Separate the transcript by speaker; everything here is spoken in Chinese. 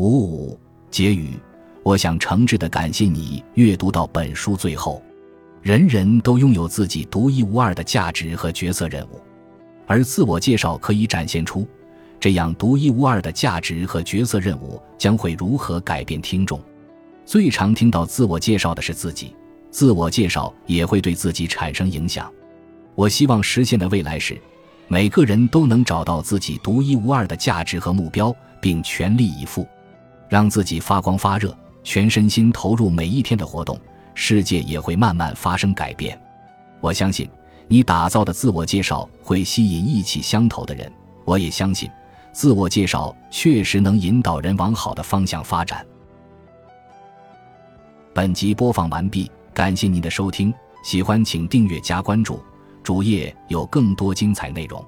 Speaker 1: 五五结语，我想诚挚的感谢你阅读到本书最后。人人都拥有自己独一无二的价值和角色任务，而自我介绍可以展现出这样独一无二的价值和角色任务将会如何改变听众。最常听到自我介绍的是自己，自我介绍也会对自己产生影响。我希望实现的未来是，每个人都能找到自己独一无二的价值和目标，并全力以赴。让自己发光发热，全身心投入每一天的活动，世界也会慢慢发生改变。我相信你打造的自我介绍会吸引意气相投的人。我也相信，自我介绍确实能引导人往好的方向发展。本集播放完毕，感谢您的收听，喜欢请订阅加关注，主页有更多精彩内容。